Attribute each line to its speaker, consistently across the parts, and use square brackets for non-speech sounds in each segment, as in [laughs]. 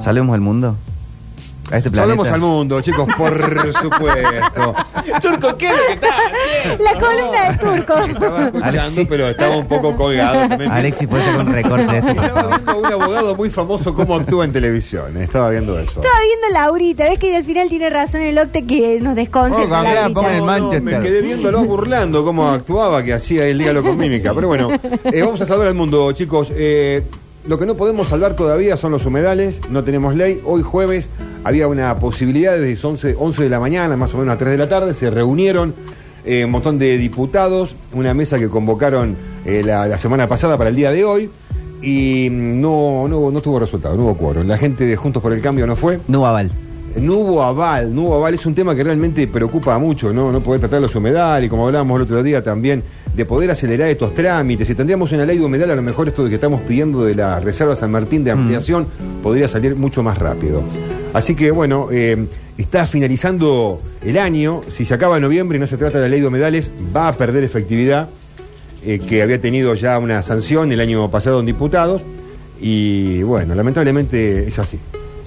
Speaker 1: Salvemos al mundo. A este planeta.
Speaker 2: Salvemos al mundo, chicos, por [laughs] supuesto.
Speaker 3: Turco, ¿qué es lo que está?
Speaker 4: La columna de Turco.
Speaker 2: Estaba escuchando,
Speaker 1: Alexis.
Speaker 2: pero estaba un poco colgado también.
Speaker 1: Alexis, puede ser un recorte de esto, por
Speaker 2: Estaba viendo a un abogado muy famoso cómo actúa en televisión. Estaba viendo eso.
Speaker 4: Estaba viendo a Laurita, ves que al final tiene razón el Octe que nos
Speaker 1: Oh,
Speaker 4: desconcentra.
Speaker 1: cambiá,
Speaker 4: Laurita.
Speaker 1: pongan el Manchester.
Speaker 2: Me quedé viéndolo burlando cómo actuaba, que hacía el dígalo con mímica. Pero bueno, eh, vamos a salvar al mundo, chicos. Eh, lo que no podemos salvar todavía son los humedales, no tenemos ley. Hoy jueves había una posibilidad desde 11, 11 de la mañana, más o menos a 3 de la tarde, se reunieron eh, un montón de diputados, una mesa que convocaron eh, la, la semana pasada para el día de hoy. Y mm, no, no, hubo- no tuvo resultado, no hubo quórum. La gente de Juntos por el Cambio no fue.
Speaker 1: No aval.
Speaker 2: No hubo aval, no hubo aval, es un tema que realmente preocupa mucho, ¿no? No poder tratar los humedales, y como hablábamos el otro día también, de poder acelerar estos trámites. Si tendríamos una ley de humedal, a lo mejor esto de que estamos pidiendo de la Reserva San Martín de ampliación podría salir mucho más rápido. Así que bueno, eh, está finalizando el año, si se acaba en noviembre y no se trata de la ley de humedales, va a perder efectividad, eh, que había tenido ya una sanción el año pasado en diputados, y bueno, lamentablemente es así.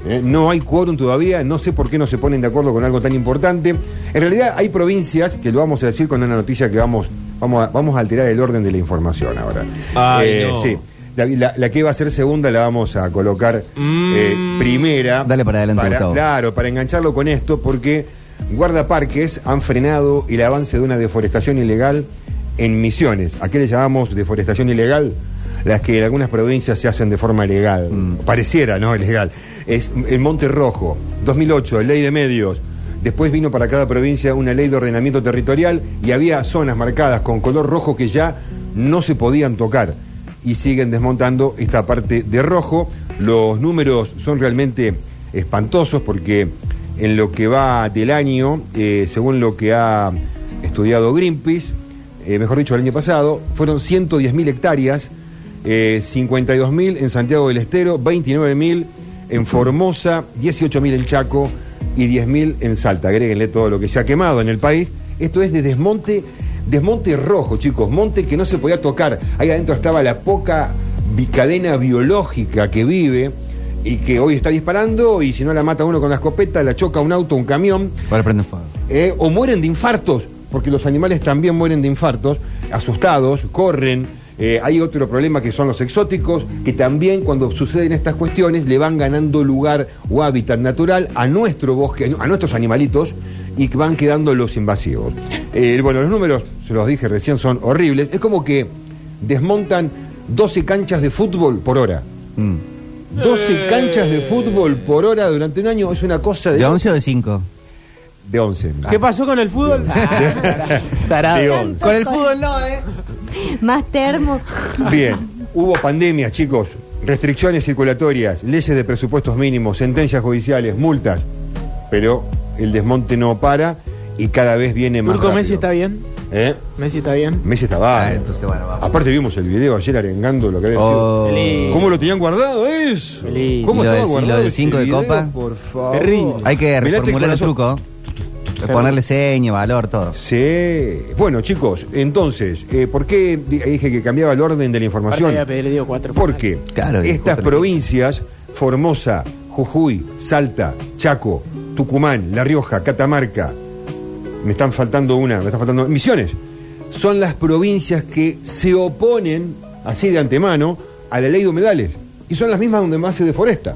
Speaker 2: ¿eh? No hay quórum todavía, no sé por qué no se ponen de acuerdo con algo tan importante. En realidad hay provincias, que lo vamos a decir con una noticia que vamos, vamos, a, vamos a alterar el orden de la información ahora.
Speaker 3: Ay, no.
Speaker 2: Sí, la, la- la que va a ser segunda la vamos a colocar
Speaker 3: Mm.
Speaker 2: eh, primera.
Speaker 1: Dale para adelante, Gustavo.
Speaker 2: Claro, para engancharlo con esto, porque guardaparques han frenado el avance de una deforestación ilegal en Misiones. ¿A qué le llamamos deforestación ilegal? Las que en algunas provincias se hacen de forma legal.
Speaker 1: Mm.
Speaker 2: Pareciera, ¿no? [laughs] Legal. Es el Monte Rojo, 2008, ley de medios. Después vino para cada provincia una ley de ordenamiento territorial y había zonas marcadas con color rojo que ya no se podían tocar. Y siguen desmontando esta parte de rojo. Los números son realmente espantosos porque en lo que va del año, eh, según lo que ha estudiado Greenpeace, eh, mejor dicho, el año pasado, fueron 110.000 hectáreas, eh, 52.000 en Santiago del Estero, 29.000 en Formosa, 18.000 en Chaco y 10.000 en Salta. Agréguenle todo lo que se ha quemado en el país. Esto es de desmonte, desmonte rojo, chicos, monte que no se podía tocar. Ahí adentro estaba la poca bicadena biológica que vive y que hoy está disparando y si no la mata uno con la escopeta, la choca un auto, un camión.
Speaker 1: Ahora prende fuego.
Speaker 2: Eh, o mueren de infartos, porque los animales también mueren de infartos, asustados, corren. Eh, hay otro problema que son los exóticos, que también cuando suceden estas cuestiones le van ganando lugar o hábitat natural a nuestro bosque, a nuestros animalitos, y que van quedando los invasivos. Eh, bueno, los números, se los dije recién, son horribles. Es como que desmontan 12 canchas de fútbol por hora.
Speaker 1: Mm.
Speaker 2: 12 canchas de fútbol por hora durante un año es una cosa de...
Speaker 1: ¿De 11 o de 5?
Speaker 2: De 11.
Speaker 3: ¿Qué pasó con el fútbol? [laughs] Tarado.
Speaker 2: De 11.
Speaker 1: Con el fútbol no, ¿eh? [laughs]
Speaker 4: Más termo.
Speaker 2: Bien, hubo pandemias, chicos, restricciones circulatorias, leyes de presupuestos mínimos, sentencias judiciales, multas, pero el desmonte no para y cada vez viene más
Speaker 3: Turco
Speaker 2: rápido.
Speaker 3: Messi está bien.
Speaker 2: ¿Eh?
Speaker 3: Messi está bien.
Speaker 2: Messi estaba.
Speaker 1: Ah, entonces, bueno, vamos.
Speaker 2: Aparte vimos el video ayer arengando lo que había
Speaker 1: Oh.
Speaker 2: sido.
Speaker 3: Feliz.
Speaker 2: ¿Cómo lo tenían guardado eso?
Speaker 3: Feliz.
Speaker 2: ¿Cómo
Speaker 1: ¿Y lo
Speaker 2: estaba guardado
Speaker 1: del
Speaker 2: ese
Speaker 1: cinco de
Speaker 2: video,
Speaker 1: copa?
Speaker 2: Por favor.
Speaker 3: Terrible.
Speaker 1: Hay que reformular el
Speaker 2: corazón.
Speaker 1: truco. Ponerle seña, valor, todo.
Speaker 2: Sí. Bueno, chicos, entonces, eh, ¿por qué di- dije que cambiaba el orden de la información?
Speaker 3: cuatro
Speaker 2: Porque
Speaker 1: Claro,
Speaker 2: estas provincias, Formosa, Jujuy, Salta, Chaco, Tucumán, La Rioja, Catamarca, me están faltando una, me están faltando Misiones, son las provincias que se oponen, así de antemano, a la ley de humedales. Y son las mismas donde más se deforesta.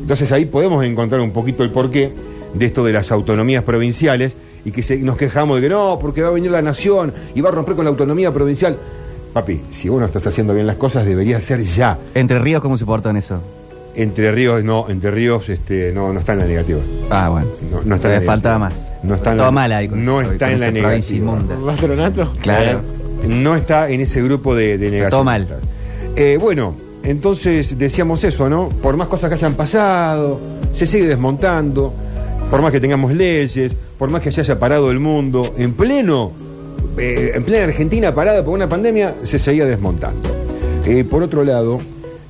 Speaker 2: Entonces ahí podemos encontrar un poquito el porqué de esto de las autonomías provinciales y que se- nos quejamos de que no, porque va a venir la nación y va a romper con la autonomía provincial. Papi, si vos no estás haciendo bien las cosas, debería ser ya.
Speaker 1: ¿Entre Ríos cómo se portó en eso?
Speaker 2: Entre Ríos, no, Entre Ríos este, no, no está en la negativa.
Speaker 1: Ah, bueno.
Speaker 2: No, no está en la
Speaker 1: faltaba más.
Speaker 2: No está en
Speaker 1: Todo
Speaker 2: la-
Speaker 1: mal ahí. con
Speaker 2: No
Speaker 1: eso,
Speaker 2: está
Speaker 1: con
Speaker 2: en la negativa.
Speaker 3: ¿Patronato?
Speaker 1: Claro.
Speaker 2: Eh, no está en ese grupo de, de negación.
Speaker 1: todo mal.
Speaker 2: Eh, bueno, entonces decíamos eso, ¿no? Por más cosas que hayan pasado, se sigue desmontando, por más que tengamos leyes, por más que se haya parado el mundo, en pleno, eh, en plena Argentina parada por una pandemia, se seguía desmontando. Eh, por otro lado,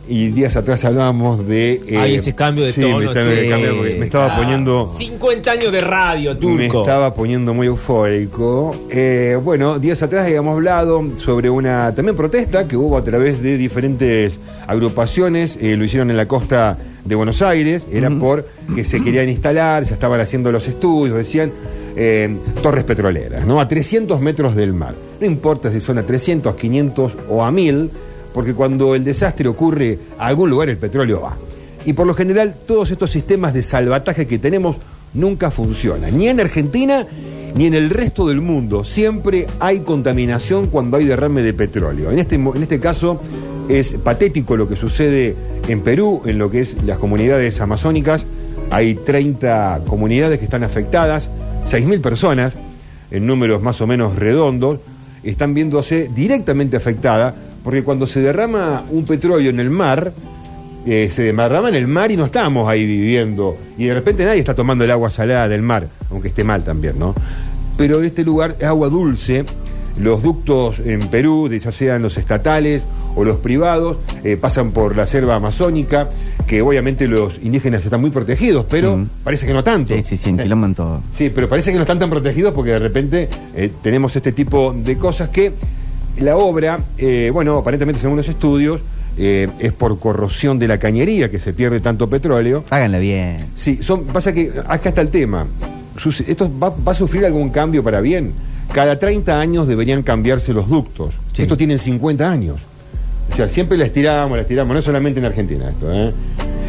Speaker 2: y días atrás hablábamos de... eh,
Speaker 3: Ay, ese cambio de
Speaker 2: sí,
Speaker 3: tono,
Speaker 2: Me, estaba,
Speaker 3: sí.
Speaker 2: me porque me estaba
Speaker 3: Ah,
Speaker 2: poniendo...
Speaker 3: 50 años de radio,
Speaker 2: Me
Speaker 3: Turco.
Speaker 2: estaba poniendo muy eufórico. Eh, bueno, días atrás habíamos hablado sobre una también protesta que hubo a través de diferentes agrupaciones. Eh, lo hicieron en la costa de Buenos Aires, era por que se querían instalar, se estaban haciendo los estudios, decían eh, torres petroleras, ¿no? A 300 metros del mar. No importa si son a 300, 500 o a 1000, porque cuando el desastre ocurre a algún lugar el petróleo va. Y por lo general todos estos sistemas de salvataje que tenemos nunca funcionan, ni en Argentina ni en el resto del mundo. Siempre hay contaminación cuando hay derrame de petróleo. En este, en este caso es patético lo que sucede en Perú, en lo que es las comunidades amazónicas. Hay 30 comunidades que están afectadas, 6.000 personas, en números más o menos redondos, están viéndose directamente afectadas, porque cuando se derrama un petróleo en el mar, eh, se derrama en el mar y no estamos ahí viviendo. Y de repente nadie está tomando el agua salada del mar, aunque esté mal también, ¿no? Pero en este lugar es agua dulce. Los ductos en Perú, ya sean los estatales o los privados, eh, pasan por la selva amazónica, que obviamente los indígenas están muy protegidos, pero
Speaker 1: Mm.
Speaker 2: parece que no tanto.
Speaker 1: Sí, sí, sí, en todo.
Speaker 2: Sí, pero parece que no están tan protegidos porque de repente eh, tenemos este tipo de cosas que la obra, eh, bueno, aparentemente según los estudios, eh, es por corrosión de la cañería que se pierde tanto petróleo.
Speaker 1: Háganla bien.
Speaker 2: Sí, son, pasa que acá está el tema. ¿Esto va, va a sufrir algún cambio para bien? Cada 30 años deberían cambiarse los ductos.
Speaker 1: Sí.
Speaker 2: Estos tienen 50 años. O sea, siempre la estiramos, la estiramos, no solamente en Argentina esto, ¿eh?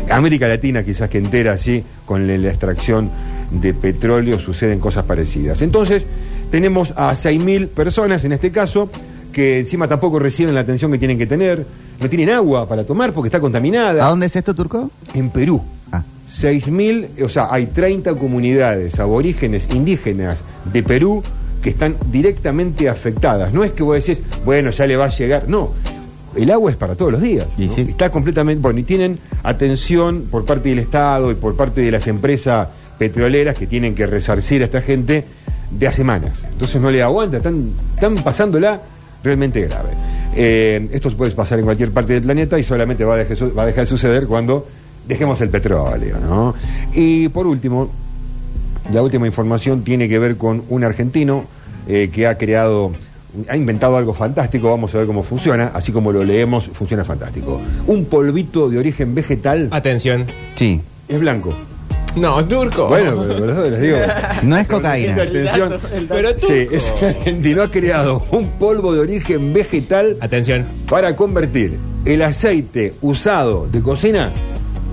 Speaker 2: América Latina quizás que entera así, con la, la extracción de petróleo suceden cosas parecidas. Entonces, tenemos a 6.000 personas en este caso, que encima tampoco reciben la atención que tienen que tener, no tienen agua para tomar porque está contaminada.
Speaker 1: ¿A dónde es esto, Turco?
Speaker 2: En Perú.
Speaker 1: Ah.
Speaker 2: 6.000, o sea, hay 30 comunidades aborígenes indígenas de Perú que están directamente afectadas. No es que vos decís, bueno, ya le va a llegar. No, el agua es para todos los días.
Speaker 1: Y
Speaker 2: ¿no?
Speaker 1: sí.
Speaker 2: Está completamente. Bueno, y tienen atención por parte del Estado y por parte de las empresas petroleras que tienen que resarcir a esta gente de hace semanas. Entonces no le aguanta, están, están pasándola realmente grave. Eh, esto puede pasar en cualquier parte del planeta y solamente va a dejar, va a dejar de suceder cuando dejemos el petróleo. ¿no? Y por último, la última información tiene que ver con un argentino eh, que ha creado, ha inventado algo fantástico, vamos a ver cómo funciona, así como lo leemos, funciona fantástico. Un polvito de origen vegetal
Speaker 3: Atención.
Speaker 1: Sí.
Speaker 2: es blanco.
Speaker 3: No, turco.
Speaker 2: Bueno, pero, pero les digo. [laughs]
Speaker 1: No es cocaína.
Speaker 2: atención.
Speaker 3: Pero turco.
Speaker 2: Sí, es un argentino ha creado un polvo de origen vegetal
Speaker 3: Atención.
Speaker 2: para convertir el aceite usado de cocina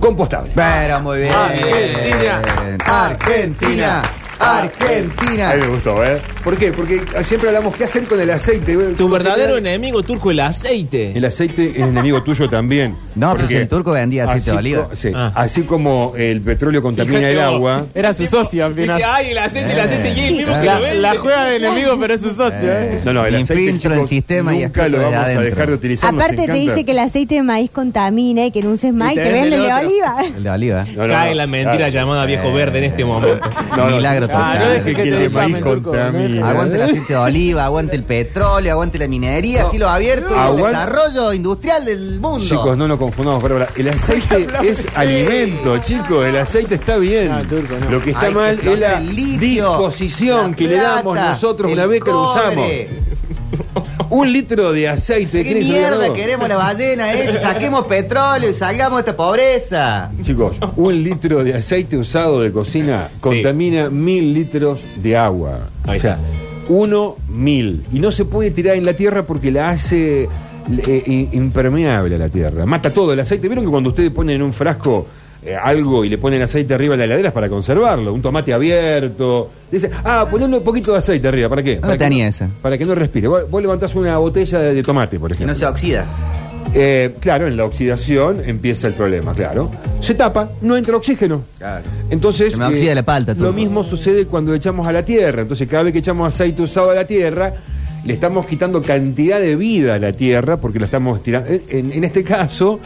Speaker 2: compostable.
Speaker 1: Pero muy bien.
Speaker 3: Argentina.
Speaker 1: Argentina. Argentina.
Speaker 2: A mí me gustó, ¿eh? ¿Por qué? Porque siempre hablamos qué hacer con el aceite.
Speaker 3: Tu verdadero enemigo turco, el aceite.
Speaker 2: El aceite es enemigo tuyo también.
Speaker 1: No, pero
Speaker 2: Porque
Speaker 1: si el turco vendía aceite
Speaker 2: así
Speaker 1: de oliva.
Speaker 2: co- sí,
Speaker 3: Ah.
Speaker 2: Así como el petróleo contamina
Speaker 3: Fíjate
Speaker 2: el
Speaker 3: vos.
Speaker 2: agua.
Speaker 3: Era su socio al final.
Speaker 5: Dice, ay, el aceite, el
Speaker 1: Eh.
Speaker 5: aceite, y el mismo que
Speaker 3: La,
Speaker 5: lo vende.
Speaker 3: la juega de enemigo, pero es su socio, ¿eh?
Speaker 2: No, no, el aceite
Speaker 1: Infiltro el
Speaker 2: chicos,
Speaker 1: sistema y
Speaker 2: nunca
Speaker 1: exploto
Speaker 2: lo
Speaker 1: desde
Speaker 2: vamos a
Speaker 1: adentro.
Speaker 2: dejar de utilizar. nos
Speaker 4: Aparte te
Speaker 2: encanta.
Speaker 4: dice que el aceite de maíz contamina y que no uses más
Speaker 3: Y te
Speaker 4: venden
Speaker 3: el
Speaker 4: de
Speaker 3: otro.
Speaker 4: oliva.
Speaker 1: El de oliva.
Speaker 2: No, no,
Speaker 3: Cae
Speaker 2: no,
Speaker 3: la mentira
Speaker 2: claro.
Speaker 3: llamada viejo
Speaker 1: Eh.
Speaker 3: verde en este momento.
Speaker 2: No, no.
Speaker 1: Milagro
Speaker 3: Ah, no
Speaker 1: total.
Speaker 3: dejes
Speaker 2: que
Speaker 3: que
Speaker 2: el de maíz
Speaker 3: difamen, turco.
Speaker 1: Aguante el aceite de oliva, aguante el petróleo, aguante la minería, cielo abierto y el
Speaker 2: Aguante-
Speaker 1: desarrollo industrial del mundo.
Speaker 2: Chicos, no nos confundamos, Bárbara. El aceite [laughs] es alimento, chicos. El aceite está bien.
Speaker 3: No, turco, no.
Speaker 2: Lo que está
Speaker 1: Hay que
Speaker 2: mal es la
Speaker 1: explotar el litio,
Speaker 2: disposición
Speaker 1: la
Speaker 2: que le damos
Speaker 1: plata,
Speaker 2: nosotros
Speaker 1: el
Speaker 2: una vez que lo usamos. [laughs] Un litro de aceite.
Speaker 1: ¿Qué
Speaker 2: ¿quién hizo
Speaker 1: mierda queremos la ballena esa? Saquemos petróleo y salgamos de esta pobreza.
Speaker 2: Chicos, un litro de aceite usado de cocina contamina mil litros de agua.
Speaker 3: Ahí
Speaker 2: o sea,
Speaker 3: está.
Speaker 2: uno mil. Y no se puede tirar en la tierra porque la hace eh, impermeable a la tierra. Mata todo el aceite. ¿Vieron que cuando ustedes ponen en un frasco eh, algo y le ponen aceite arriba de la heladera es para conservarlo? Un tomate abierto. Dice, ah, ponle un poquito de aceite arriba. ¿Para qué? Para que
Speaker 1: tenía
Speaker 2: no-
Speaker 1: esa?
Speaker 2: Para que no respire. Vos, vos levantás una botella de, de tomate, por
Speaker 1: Que
Speaker 2: ejemplo.
Speaker 1: no se oxida.
Speaker 2: Eh, claro, en la oxidación empieza el problema, claro. Se tapa, no entra oxígeno.
Speaker 1: Claro.
Speaker 2: Entonces, eh,
Speaker 1: Se me oxida la palta, tú.
Speaker 2: lo mismo sucede cuando echamos a la tierra. Entonces, cada vez que echamos aceite usado a la tierra, le estamos quitando cantidad de vida a la tierra porque la estamos tirando. En, en este caso,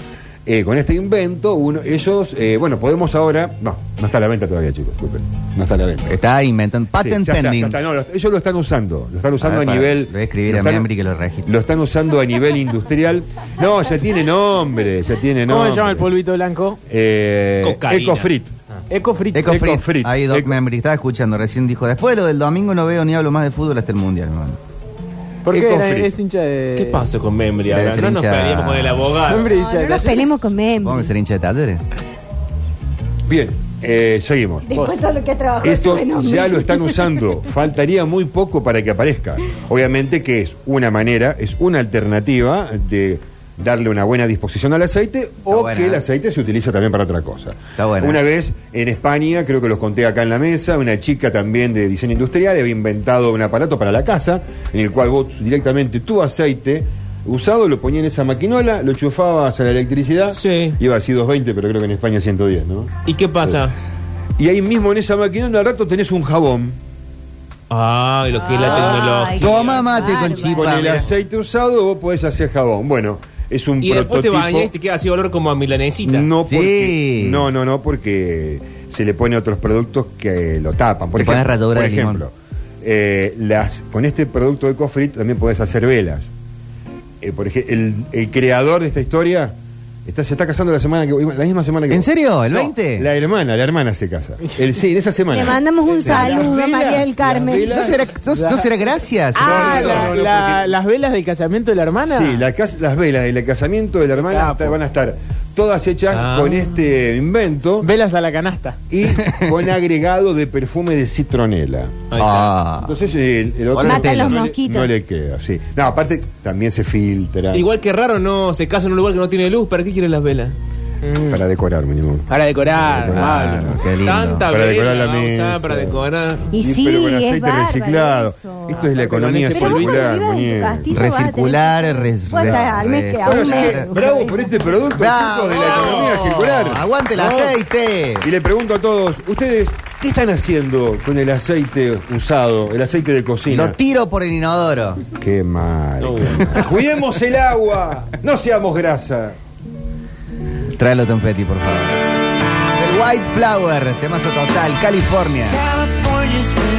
Speaker 2: eh, con este invento, uno, ellos, eh, bueno, podemos ahora. No, no está a la venta todavía, chicos, disculpen. No está a la venta.
Speaker 1: Está inventando.
Speaker 2: Sí,
Speaker 1: Patent
Speaker 2: está,
Speaker 1: pending.
Speaker 2: ya está. No, lo- ellos lo están usando. Lo están usando
Speaker 1: A ver,
Speaker 2: a,
Speaker 1: para-
Speaker 2: nivel.
Speaker 1: voy a escribir a
Speaker 2: están-
Speaker 1: Membri que lo registre.
Speaker 2: Lo están usando a nivel [laughs] industrial. No, ya tiene nombre. Ya tiene
Speaker 3: ¿Cómo
Speaker 2: nombre.
Speaker 3: se llama el polvito blanco?
Speaker 2: Eh,
Speaker 3: Cocaína.
Speaker 2: Ecofrit.
Speaker 3: Ecofrit.
Speaker 1: Ecofrit.
Speaker 2: Ecofrit.
Speaker 1: Ahí Doc
Speaker 2: Eco-
Speaker 1: Membri estaba escuchando, recién dijo, después de lo del domingo no veo ni hablo más de fútbol hasta el mundial, hermano.
Speaker 3: ¿Por qué era- es hincha de.
Speaker 5: ¿Qué pasó con Membri
Speaker 1: Debe
Speaker 5: ahora?
Speaker 1: ser
Speaker 5: No nos
Speaker 1: hincha-
Speaker 5: peleemos con el abogado.
Speaker 3: Membri
Speaker 4: No,
Speaker 3: hincha
Speaker 4: no
Speaker 3: de
Speaker 4: nos
Speaker 3: Talleres.
Speaker 4: peleemos con.
Speaker 1: ¿Vamos a ser hincha de talleres?
Speaker 2: Bien, eh, seguimos.
Speaker 4: Después de todo lo que ha trabajado
Speaker 2: Esto
Speaker 4: ese fenómeno.
Speaker 2: ya lo están usando. [laughs] Faltaría muy poco para que aparezca. Obviamente que es una manera, es una alternativa de darle una buena disposición al aceite o
Speaker 1: buena,
Speaker 2: que el
Speaker 1: ¿eh?
Speaker 2: aceite se utiliza también para otra cosa.
Speaker 1: Está buena.
Speaker 2: Una vez en España, creo que los conté acá en la mesa, una chica también de diseño industrial había inventado un aparato para la casa en el cual vos directamente tu aceite usado lo ponías en esa maquinola, lo chufabas a la electricidad,
Speaker 5: Sí.
Speaker 2: iba así 220, pero creo que en España 110, ¿no?
Speaker 5: ¿Y qué pasa?
Speaker 2: Y ahí mismo en esa maquinola al rato tenés un jabón
Speaker 5: Ay, lo que es la tecnología.
Speaker 1: Toma mate con chipa.
Speaker 2: con el aceite usado vos podés hacer jabón. Bueno, es un
Speaker 5: Y después te
Speaker 2: prototipo.
Speaker 5: bañas y te queda así olor como a milanesita.
Speaker 2: No
Speaker 1: Sí.
Speaker 2: porque no, no, no porque se le pone otros productos que lo tapan. Por
Speaker 1: Le pones
Speaker 2: ejemplo,
Speaker 1: ralladura
Speaker 2: por
Speaker 1: de limón.
Speaker 2: ejemplo eh, las, con este producto de Cofrit también podés hacer velas. Eh, por ejemplo, el, el creador de esta historia está, se está casando la semana que la misma semana que
Speaker 1: ¿En
Speaker 2: vos.
Speaker 1: serio? ¿El
Speaker 2: No,
Speaker 1: 20?
Speaker 2: La hermana, la hermana se casa. [laughs] El, sí, en esa semana.
Speaker 4: Le mandamos un saludo a María del Carmen.
Speaker 2: velas-
Speaker 1: ¿No será, no- no será gracias?
Speaker 3: Ah,
Speaker 2: no,
Speaker 3: la-
Speaker 2: no, no,
Speaker 3: la-
Speaker 2: porque-
Speaker 3: las velas del casamiento de la hermana.
Speaker 2: Sí, la cas- las velas del casamiento de la hermana
Speaker 3: Capo.
Speaker 2: está- van a estar todas hechas
Speaker 5: Ah.
Speaker 2: con este invento
Speaker 3: Velas a la canasta.
Speaker 2: y [laughs] con agregado de perfume de citronela.
Speaker 1: Ah.
Speaker 2: Entonces el, el otro
Speaker 1: Mata
Speaker 2: no
Speaker 4: los
Speaker 2: le-
Speaker 4: mosquitos.
Speaker 2: No le queda, sí. No, aparte también se filtra
Speaker 5: Igual que raro, no se casa en un lugar que no tiene luz. ¿Para qué quieren las velas?
Speaker 3: Mm.
Speaker 2: para decorar mínimo.
Speaker 3: Para decorar.
Speaker 2: Para
Speaker 1: qué lindo.
Speaker 5: Tanta
Speaker 2: Para decorar la mesa.
Speaker 5: para decorar.
Speaker 4: Y
Speaker 2: Sí,
Speaker 4: sí,
Speaker 2: pero con
Speaker 4: es
Speaker 2: aceite
Speaker 4: bárbaro
Speaker 2: reciclado.
Speaker 4: eso.
Speaker 2: Esto es la economía
Speaker 4: Pero
Speaker 2: circular, muñeco.
Speaker 1: Recircular, res-
Speaker 4: al mes que
Speaker 2: Bueno, bravo por este producto típico de la economía circular.
Speaker 1: Aguante el
Speaker 2: ¿No?
Speaker 1: aceite.
Speaker 2: Y le pregunto a todos, ustedes, ¿qué están haciendo con el aceite usado, el aceite de cocina?
Speaker 1: Lo tiro por el inodoro.
Speaker 2: Qué mal. qué mal. [laughs] Cuidemos el agua, no seamos grasa.
Speaker 1: Tráelo Tom Petty, por favor. El White Flower, temazo total, California.
Speaker 6: California's